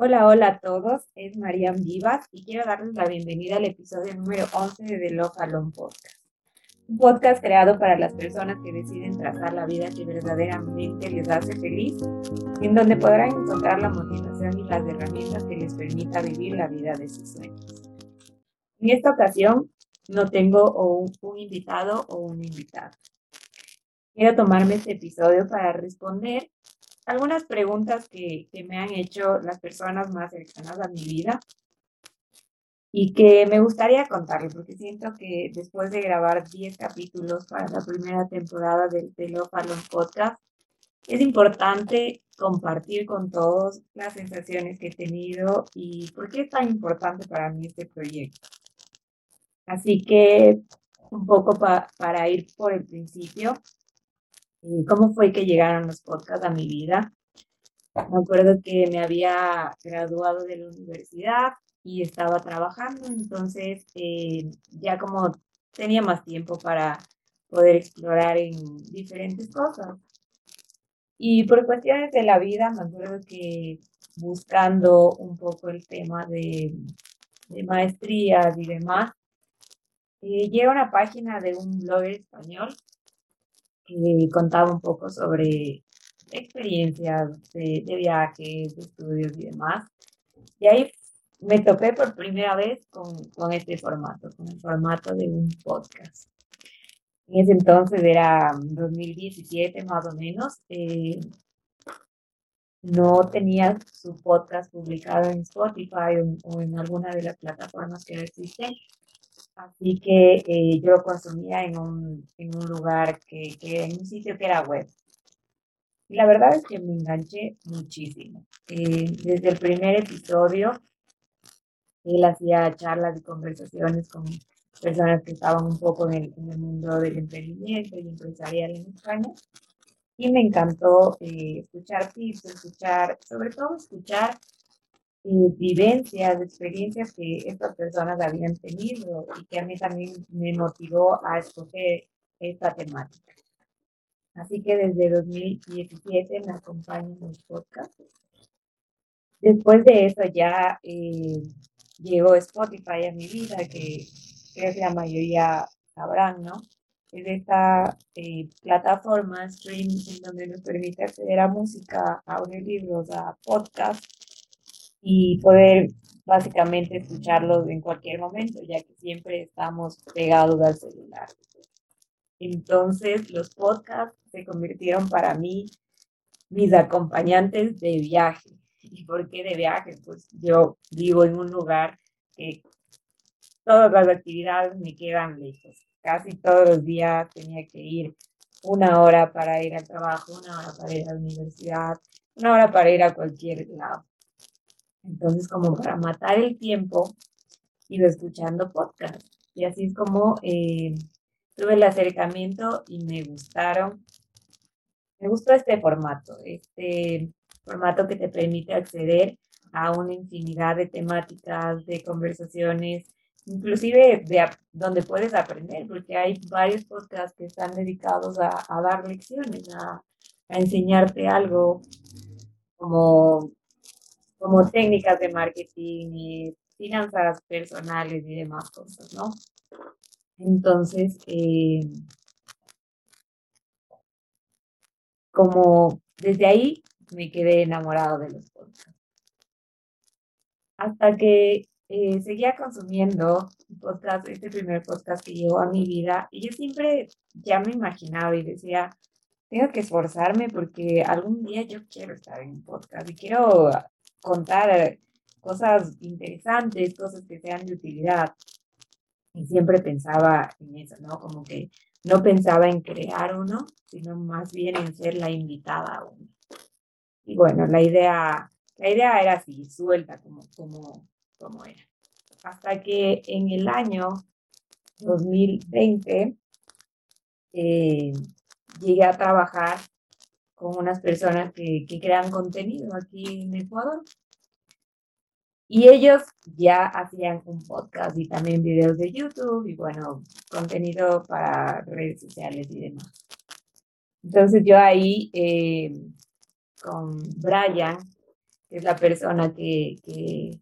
Hola, hola a todos, es Mariam Vivas y quiero darles la bienvenida al episodio número 11 de The Love Alone Podcast. Un podcast creado para las personas que deciden trazar la vida que verdaderamente les hace feliz, en donde podrán encontrar la motivación y las herramientas que les permita vivir la vida de sus sueños. En esta ocasión no tengo un, un invitado o una invitada. Quiero tomarme este episodio para responder algunas preguntas que, que, me han hecho las personas más cercanas a mi vida y que me gustaría contarles, porque siento que después de grabar 10 capítulos para la primera temporada del Telo Palón Podcast, es importante compartir con todos las sensaciones que he tenido y por qué es tan importante para mí este proyecto. Así que un poco pa para ir por el principio, cómo fue que llegaron los podcasts a mi vida. Me acuerdo que me había graduado de la universidad y estaba trabajando, entonces eh, ya como tenía más tiempo para poder explorar en diferentes cosas. Y por cuestiones de la vida, me acuerdo que buscando un poco el tema de, de maestrías y demás, eh, llega una página de un blogger español que contaba un poco sobre experiencias de, viajes, de estudios y demás. Y ahí me topé por primera vez con, este formato, con el formato de un podcast. En ese entonces era 2017 más o menos. Eh, no tenía su podcast publicado en Spotify o, en alguna de las plataformas que existen. Así que eh, yo lo consumía en un, en un lugar que, que, en un sitio que era web. Y la verdad es que me enganché muchísimo. Eh, desde el primer episodio, él hacía charlas y conversaciones con personas que estaban un poco en el, en el mundo del emprendimiento y empresarial en España. Y me encantó eh, escuchar tips, escuchar, sobre todo escuchar eh, vivencias, experiencias que estas personas habían tenido y que a mí también me motivó a escoger esta temática. Así que desde 2017 me acompaño en los podcasts. Después de eso ya eh, llegó Spotify a mi vida, que creo que la mayoría sabrán, ¿no? Es esta eh, plataforma stream en donde nos permite acceder a música, a audiolibros, a podcasts y poder básicamente escucharlos en cualquier momento, ya que siempre estamos pegados al celular. Entonces, los podcasts se convirtieron para mí mis acompañantes de viaje. ¿Y por qué de viaje? Pues yo vivo en un lugar que todas las actividades me quedan lejos. Casi todos los días tenía que ir una hora para ir al trabajo, una hora para ir a la universidad, una hora para ir a cualquier lado. Entonces, como para matar el tiempo, iba escuchando podcast. Y así es como eh, tuve el acercamiento y me gustaron. Me gustó este formato, este formato que te permite acceder a una infinidad de temáticas, de conversaciones, inclusive de donde puedes aprender, porque hay varios podcasts que están dedicados a, dar lecciones, a enseñarte algo como como técnicas de marketing y finanzas personales y demás cosas, ¿no? Entonces, eh, como desde ahí me quedé enamorado de los podcasts. Hasta que eh, seguía consumiendo podcast, este primer podcast que llegó a mi vida, y yo siempre ya me imaginaba y decía, tengo que esforzarme porque algún día yo quiero estar en un podcast y quiero contar cosas interesantes, cosas que sean de utilidad. Y siempre pensaba en eso, ¿no? Como que no pensaba en crear uno, sino más bien en ser la invitada a uno. Y bueno, la idea, la idea era así, suelta como, como, como era. Hasta que en el año 2020 eh, llegué a trabajar con unas personas que, que crean contenido aquí en Ecuador. Y ellos ya hacían un podcast y también videos de YouTube y bueno, contenido para redes sociales y demás. Entonces yo ahí eh, con Brian que es la persona que, que,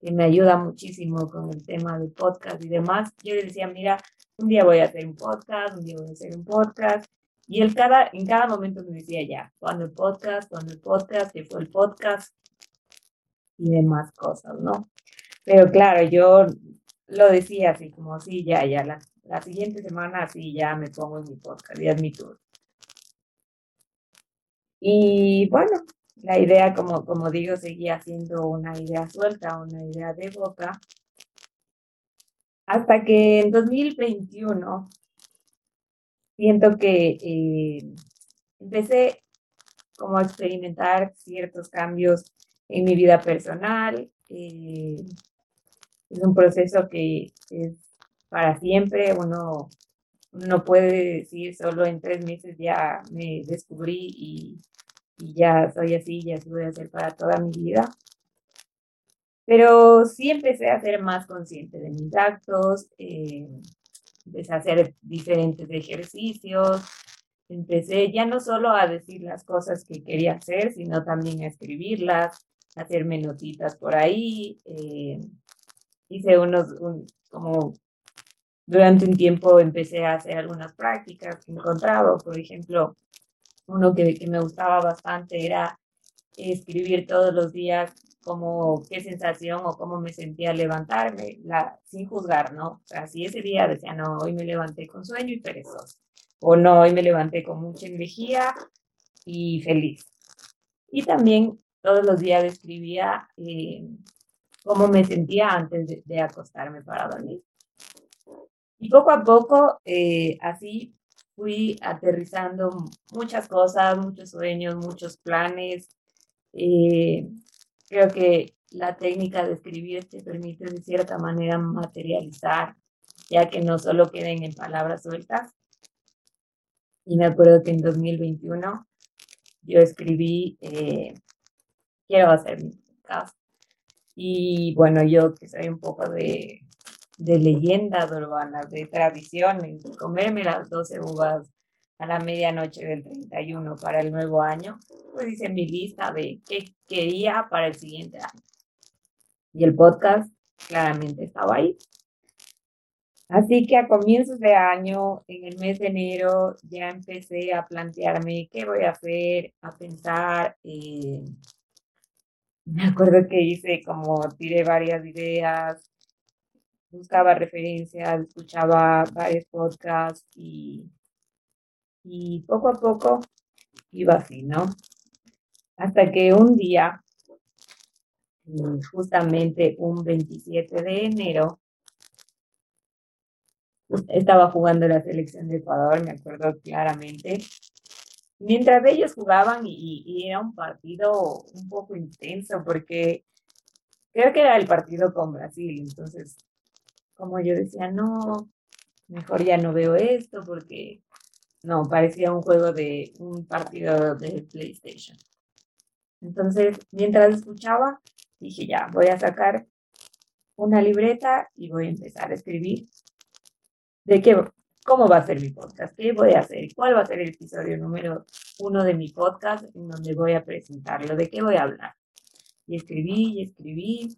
que me ayuda muchísimo con el tema de podcast y demás, yo le decía, mira, un día voy a hacer un podcast, un día voy a hacer un podcast. Y él cada, en cada momento me decía, ya, cuando el podcast, cuando el podcast, que fue el podcast y demás cosas, ¿no? Pero claro, yo lo decía así como, sí, ya, ya, la, la siguiente semana sí, ya me pongo en mi podcast, ya es mi tour. Y bueno, la idea, como, como digo, seguía siendo una idea suelta, una idea de boca, hasta que en 2021 siento que eh, empecé como a experimentar ciertos cambios en mi vida personal. Eh, es un proceso que es para siempre. Uno no puede decir solo en tres meses ya me descubrí y, y ya soy así, ya así voy a ser para toda mi vida. Pero sí empecé a ser más consciente de mis actos, eh, empecé a hacer diferentes ejercicios, empecé ya no solo a decir las cosas que quería hacer, sino también a escribirlas, a hacerme notitas por ahí. Eh, hice unos, como durante un tiempo empecé a hacer algunas prácticas que encontraba, por ejemplo, uno que, que me gustaba bastante era escribir todos los días como qué sensación o cómo me sentía levantarme, la, sin juzgar, ¿no? O sea, si ese día decía, no, hoy me levanté con sueño y perezoso, o no, hoy me levanté con mucha energía y feliz. Y también todos los días escribía eh, cómo me sentía antes de, acostarme para dormir. Y poco a poco, eh, así fui aterrizando muchas cosas, muchos sueños, muchos planes. Eh, Creo que la técnica de escribir te permite de cierta manera materializar, ya que no solo queden en palabras sueltas. Y me acuerdo que en 2021 yo escribí, eh, quiero hacer mi podcast. Y bueno, yo que soy un poco de, de leyendas urbanas, de tradiciones, comerme las 12 uvas a la medianoche del 31 para el nuevo año, pues hice mi lista de qué quería para el siguiente año. Y el podcast claramente estaba ahí. Así que a comienzos de año, en el mes de enero, ya empecé a plantearme qué voy a hacer, a pensar. Eh, me acuerdo que hice como tiré varias ideas, buscaba referencias, escuchaba varios podcasts y y poco a poco iba así, ¿no? Hasta que un día, justamente un 27 de enero, estaba jugando la selección de Ecuador, me acuerdo claramente. Mientras ellos jugaban y, y, era un partido un poco intenso porque creo que era el partido con Brasil, entonces como yo decía, no, mejor ya no veo esto porque no, parecía un juego de un partido de PlayStation. Entonces, mientras escuchaba, dije, ya, voy a sacar una libreta y voy a empezar a escribir de qué, cómo va a ser mi podcast, qué voy a hacer, cuál va a ser el episodio número uno de mi podcast en donde voy a presentarlo, de qué voy a hablar. Y escribí y escribí,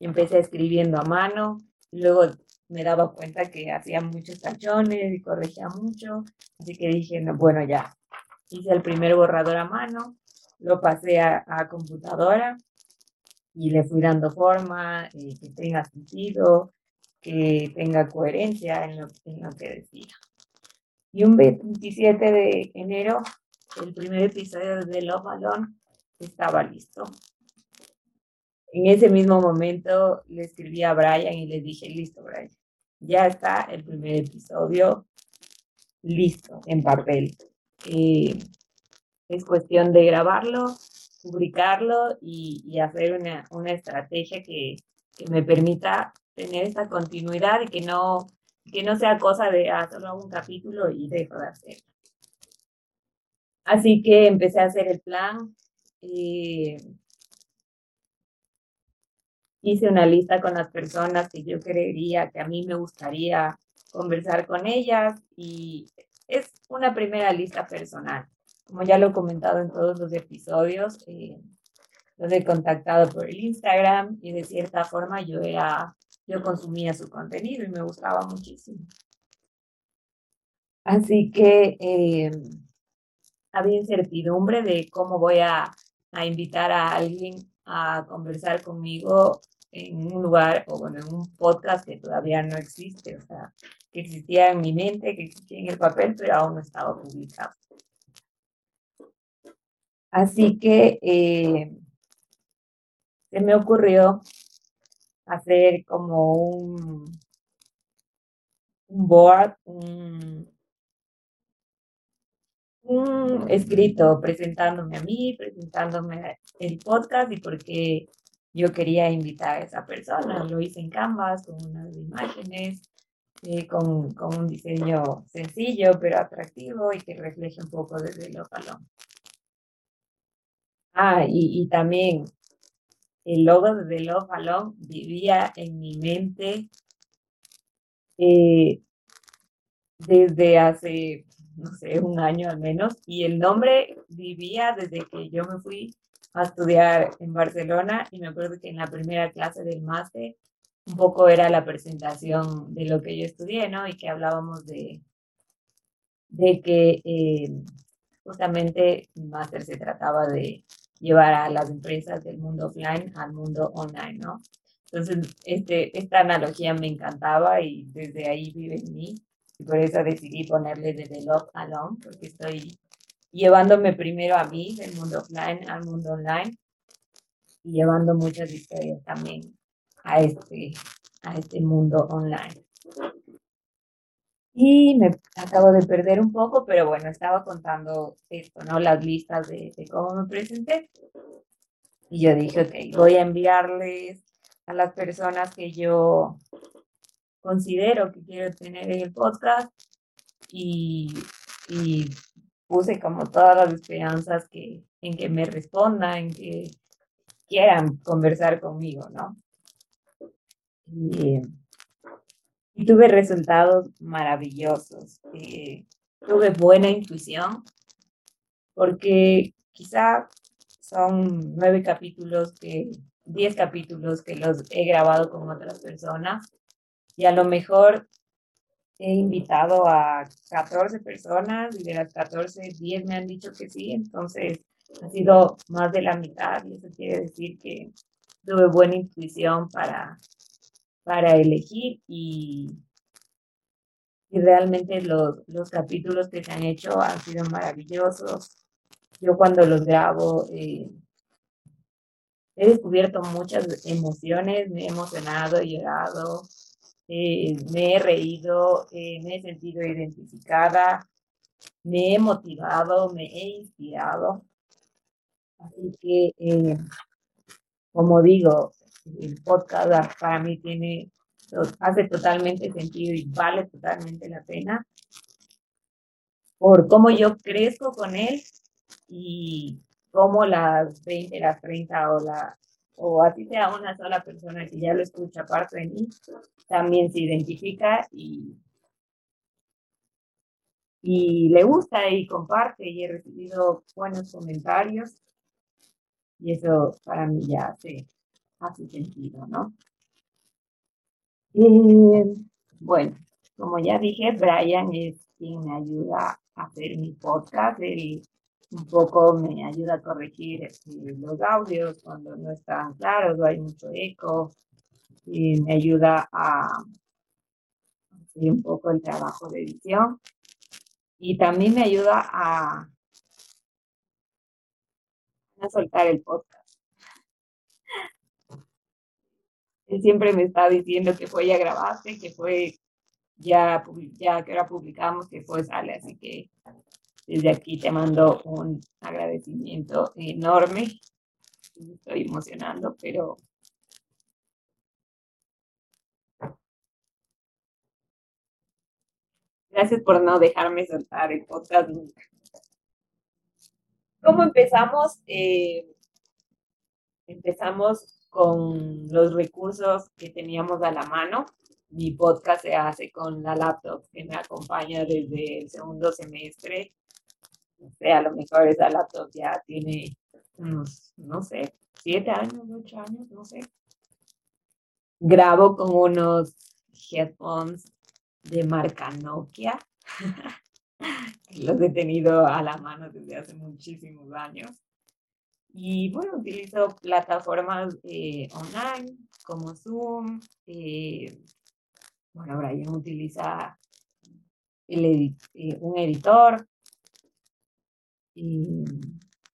y empecé escribiendo a mano, luego me daba cuenta que hacía muchos tachones y corregía mucho, así que dije, no, bueno, ya, hice el primer borrador a mano, lo pasé a, computadora y le fui dando forma, eh, que tenga sentido, que tenga coherencia en lo, en lo que decía. Y un 27 de enero, el primer episodio de Love Alone estaba listo. En ese mismo momento le escribí a Brian y le dije, listo, ya está el primer episodio listo en papel. Eh, es cuestión de grabarlo, publicarlo y, hacer una, una estrategia que, que, me permita tener esta continuidad y que no, que no sea cosa de ah, un capítulo y dejo de hacerlo. Así que empecé a hacer el plan. Eh, hice una lista con las personas que yo creería que a mí me gustaría conversar con ellas y es una primera lista personal. Como ya lo he comentado en todos los episodios, eh, los he contactado por el Instagram y de cierta forma yo era, yo consumía su contenido y me gustaba muchísimo. Así que eh, había incertidumbre de cómo voy a, a, invitar a alguien a conversar conmigo en un lugar o bueno, en un podcast que todavía no existe, o sea, que existía en mi mente, que existía en el papel, pero aún no estaba publicado. Así que eh, se me ocurrió hacer como un, un board, un, un escrito presentándome a mí, presentándome el podcast y por qué yo quería invitar a esa persona. Lo hice en Canvas con unas imágenes, eh, con, con, un diseño sencillo pero atractivo y que refleje un poco desde el balón. Ah, y, y, también el logo de Love Alone vivía en mi mente eh, desde hace, no sé, un año al menos, y el nombre vivía desde que yo me fui a estudiar en Barcelona y me acuerdo que en la primera clase del máster un poco era la presentación de lo que yo estudié, ¿no? Y que hablábamos de, de que eh, justamente mi máster se trataba de llevar a las empresas del mundo offline al mundo online, ¿no? Entonces, este, esta analogía me encantaba y desde ahí vive en mí. Y por eso decidí ponerle desde Love Alone, porque estoy llevándome primero a mí del mundo offline al mundo online y llevando muchas historias también a este, a este mundo online. Y me acabo de perder un poco, pero bueno, estaba contando esto, ¿no? Las listas de, de cómo me presenté. Y yo dije, ok, voy a enviarles a las personas que yo considero que quiero tener en el podcast y, puse como todas las esperanzas que, en que me respondan, en que quieran conversar conmigo, ¿no? Y, y tuve resultados maravillosos. Eh, tuve buena intuición porque quizá son nueve capítulos que, diez capítulos que los he grabado con otras personas y a lo mejor he invitado a 14 personas y de las 14, 10 me han dicho que sí, entonces ha sido más de la mitad y eso quiere decir que tuve buena intuición para, para elegir y, y realmente los, los capítulos que se han hecho han sido maravillosos. Yo cuando los grabo eh, he descubierto muchas emociones, me he emocionado, he llorado, eh, me he reído, eh, me he sentido identificada, me he motivado, me he inspirado. Así que, eh, como digo, el podcast para mí tiene, hace totalmente sentido y vale totalmente la pena por cómo yo crezco con él y cómo las 20, las 30 o la, o así sea una sola persona que ya lo escucha aparte de mí, también se identifica y, y le gusta y comparte y he recibido buenos comentarios y eso para mí ya hace, hace sentido, ¿no? Y, bueno, como ya dije, Brian es quien me ayuda a hacer mi podcast, él un poco me ayuda a corregir este, los audios cuando no están claros o hay mucho eco y me ayuda a hacer un poco el trabajo de edición y también me ayuda a, a soltar el podcast. Él siempre me está diciendo que fue ya grabaste, que fue ya, ya que ahora publicamos, que fue sale, así que desde aquí te mando un agradecimiento enorme. estoy emocionando, pero gracias por no dejarme soltar el podcast nunca. ¿Cómo empezamos? Eh, empezamos con los recursos que teníamos a la mano. Mi podcast se hace con la laptop que me acompaña desde el segundo semestre a lo mejor esa laptop ya tiene unos, no sé, siete años, ocho años, no sé. Grabo con unos headphones de marca Nokia. Los he tenido a la mano desde hace muchísimos años. Y bueno, utilizo plataformas eh, online como Zoom. Eh, bueno, Brian utiliza el eh, un editor.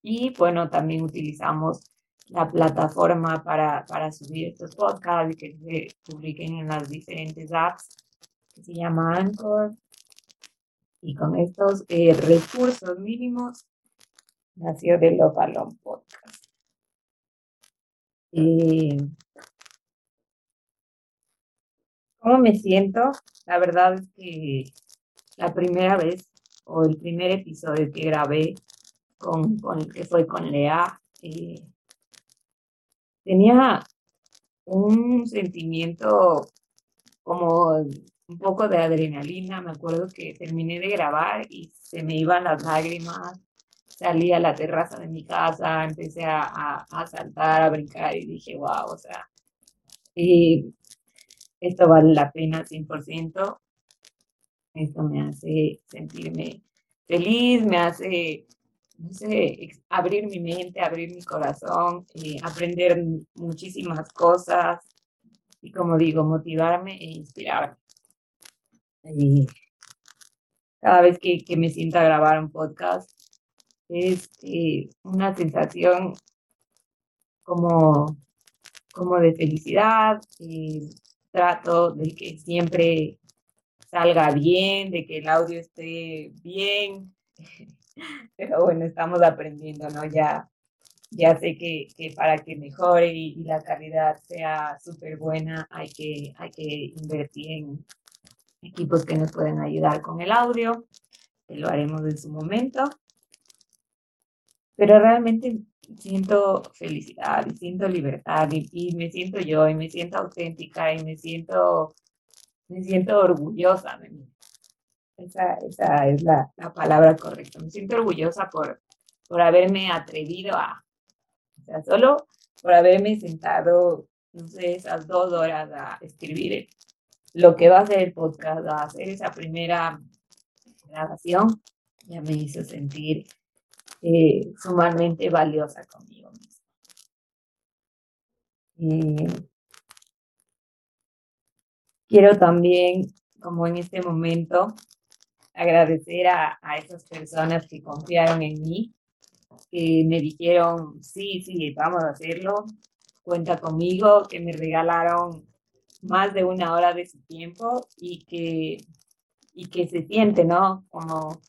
Y, bueno, también utilizamos la plataforma para, para subir estos podcasts que se publiquen en las diferentes apps que se llama Anchor. Y con estos recursos mínimos nació de Lobalón Podcast. Y ¿Cómo me siento? La verdad es que la primera vez o el primer episodio que grabé con, con que fue con Lea, eh, tenía un sentimiento como un poco de adrenalina. Me acuerdo que terminé de grabar y se me iban las lágrimas salí a la terraza de mi casa, empecé a, a, saltar, a brincar y dije, wow, o sea, esto vale la pena 100%. Esto me hace sentirme feliz, me hace, no sé, abrir mi mente, abrir mi corazón, eh, aprender muchísimas cosas y, como digo, motivarme e inspirarme. Cada vez que, que me siento a grabar un podcast, es eh, una sensación como, como de felicidad, eh, trato de que siempre salga bien, de que el audio esté bien, pero bueno, estamos aprendiendo, ¿no? Ya, ya sé que, que para que mejore y, la calidad sea súper buena, hay que, hay que invertir en equipos que nos pueden ayudar con el audio, que lo haremos en su momento pero realmente siento felicidad y siento libertad y, me siento yo y me siento auténtica y me siento, me siento orgullosa de mí. Esa, esa es la, la, palabra correcta. Me siento orgullosa por, por haberme atrevido a, o sea, solo por haberme sentado, no sé, esas dos horas a escribir lo que va a ser el podcast, a hacer esa primera grabación, ya me hizo sentir eh, sumamente valiosa conmigo misma. quiero también, como en este momento, agradecer a, esas personas que confiaron en mí, que me dijeron, sí, sí, vamos a hacerlo, cuenta conmigo, que me regalaron más de una hora de su tiempo y que, y que se siente, ¿no? Como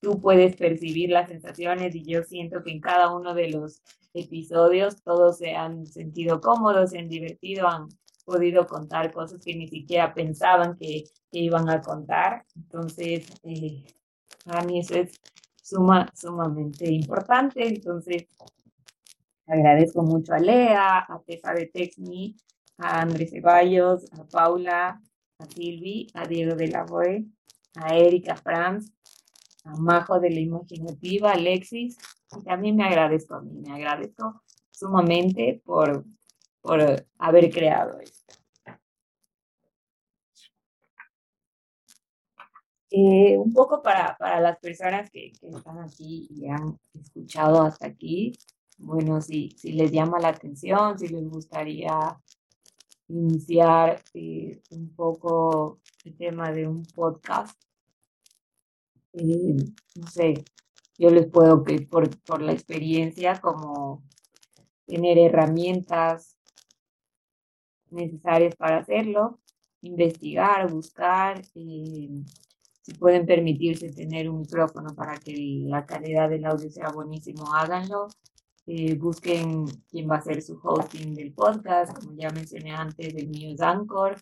tú puedes percibir las sensaciones y yo siento que en cada uno de los episodios todos se han sentido cómodos, se han divertido, han podido contar cosas que ni siquiera pensaban que, iban a contar. Entonces, eh, para mí eso es suma, sumamente importante. Entonces, agradezco mucho a Lea, a Tefa de Texmi, a Andrés Ceballos, a Paula, a Silvi, a Diego de la Boe, a Erika Franz, a Majo de la Imaginativa, Alexis, y también me agradezco a mí, me agradezco sumamente por, por haber creado esto. Eh, un poco para, para las personas que, están aquí y han escuchado hasta aquí, bueno, si, si les llama la atención, si les gustaría iniciar eh, un poco el tema de un podcast, eh, no sé, yo les puedo que por, por la experiencia como tener herramientas necesarias para hacerlo, investigar, buscar, eh, si pueden permitirse tener un micrófono para que la calidad del audio sea buenísimo, háganlo. Eh, busquen quién va a ser su hosting del podcast, como ya mencioné antes, el mío es Anchor.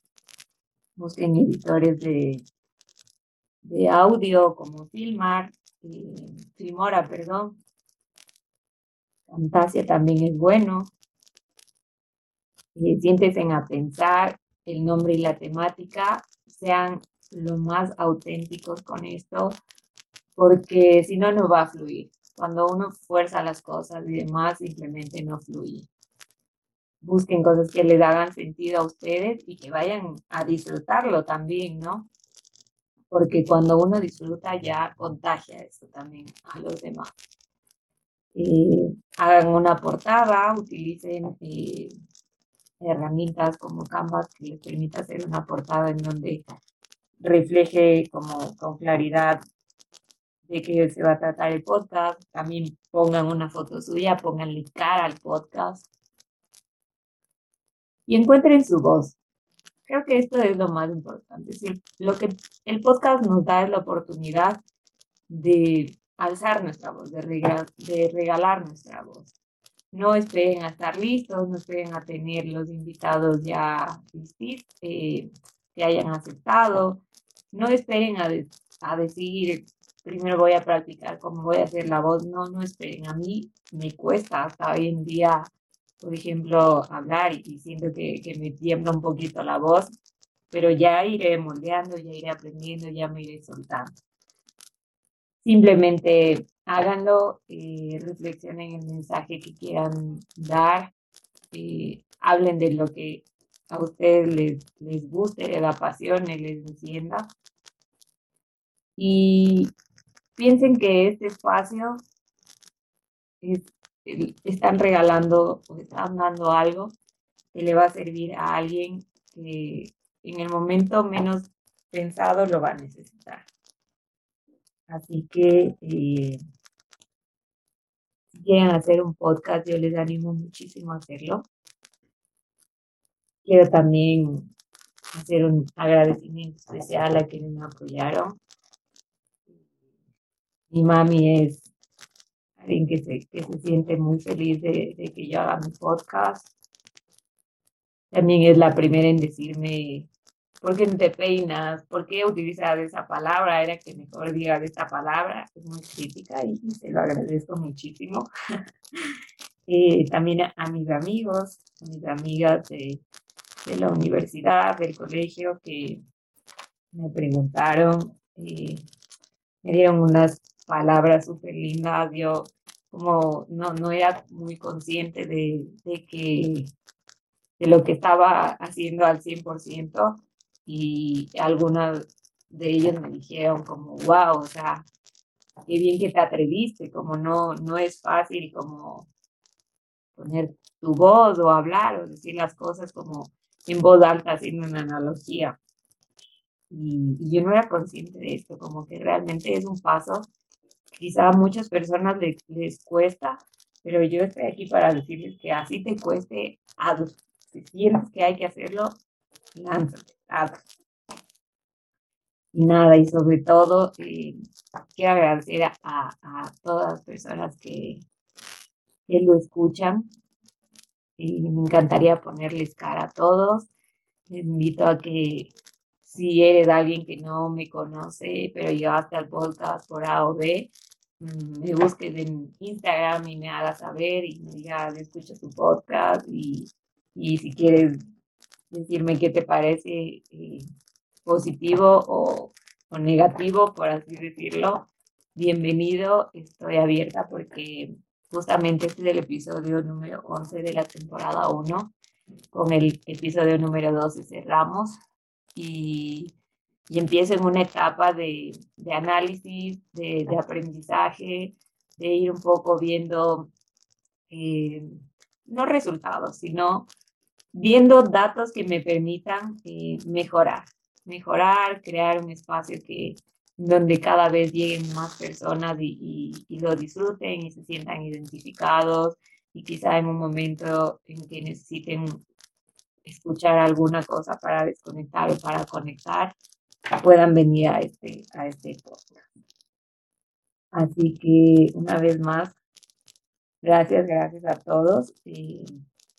Busquen editores de, de audio como Filmar, eh, Filmora, perdón. Fantasia también es bueno. Eh, siéntese a pensar el nombre y la temática, sean lo más auténticos con esto, porque si no, no va a fluir. Cuando uno fuerza las cosas y demás, simplemente no fluye. busquen cosas que les hagan sentido a ustedes y que vayan a disfrutarlo también, ¿no? Porque cuando uno disfruta ya contagia eso también a los demás. Eh, hagan una portada, utilicen eh, herramientas como Canvas que les permita hacer una portada en donde refleje como con claridad de qué se va a tratar el podcast. También pongan una foto suya, pónganle cara al podcast y encuentren su voz. Creo que esto es lo más importante. lo que el podcast nos da es la oportunidad de alzar nuestra voz, de regalar nuestra voz. No esperen a estar listos, no esperen a tener los invitados ya eh, que hayan aceptado. No esperen a, a decir, primero voy a practicar cómo voy a hacer la voz. No, no esperen. A mí me cuesta hasta hoy en día, por ejemplo, hablar y, siento que, que me tiembla un poquito la voz, pero ya iré moldeando, ya iré aprendiendo, ya me iré soltando. Simplemente háganlo, eh, reflexionen el mensaje que quieran dar, eh, hablen de lo que a ustedes les, guste, les apasione, les encienda. Y piensen que este espacio están regalando o están dando algo que le va a servir a alguien que en el momento menos pensado lo va a necesitar. Así que eh, si quieren hacer un podcast, yo les animo muchísimo a hacerlo. Quiero también hacer un agradecimiento especial a quienes me apoyaron. Mi mami es alguien que se, que se siente muy feliz de, de que yo haga mi podcast. También es la primera en decirme ¿por qué te peinas? ¿Por qué utilizas esa palabra? Era que mejor digas esta palabra. Es muy crítica y, se lo agradezco muchísimo. Eh, también a, mis amigos, a mis amigas de, de, la universidad, del colegio, que me preguntaron, eh, me dieron unas palabras súper lindas. Yo como no, no era muy consciente de, de que de lo que estaba haciendo al 100%, y algunas de ellas me dijeron como, wow, o sea, qué bien que te atreviste, como no, no es fácil como poner tu voz o hablar o decir las cosas como en voz alta haciendo una analogía. Y, yo no era consciente de esto, como que realmente es un paso, quizá a muchas personas les, les cuesta, pero yo estoy aquí para decirles que así te cueste, Si sientes que hay que hacerlo, lánzate. Y nada, y sobre todo, eh, quiero agradecer a, a, todas las personas que, que lo escuchan. Y me encantaría ponerles cara a todos. Les invito a que si eres alguien que no me conoce, pero llegaste al podcast por A o B, mm, me busques en Instagram y me hagas saber y me digas, escucho tu podcast y, y si quieres decirme qué te parece eh, positivo o, o, negativo, por así decirlo. Bienvenido, estoy abierta porque justamente este es el episodio número 11 de la temporada 1. Con el episodio número 12 cerramos y, y empiezo en una etapa de, de análisis, de, de, aprendizaje, de ir un poco viendo eh, no resultados, sino viendo datos que me permitan eh, mejorar, mejorar, crear un espacio que donde cada vez lleguen más personas y, y, lo disfruten y se sientan identificados y quizá en un momento en que necesiten escuchar alguna cosa para desconectar o para conectar, puedan venir a este, a este podcast. Así que una vez más, gracias, gracias a todos. Eh,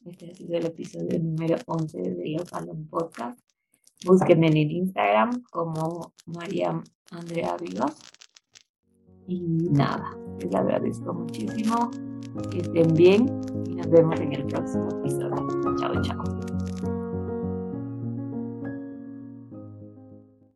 este ha sido el episodio número 11 de Yo Salón Podcast. Búsquenme en Instagram como María Andrea Vivas. Y nada, les agradezco muchísimo. Que estén bien y nos vemos en el próximo episodio. Chao, chao.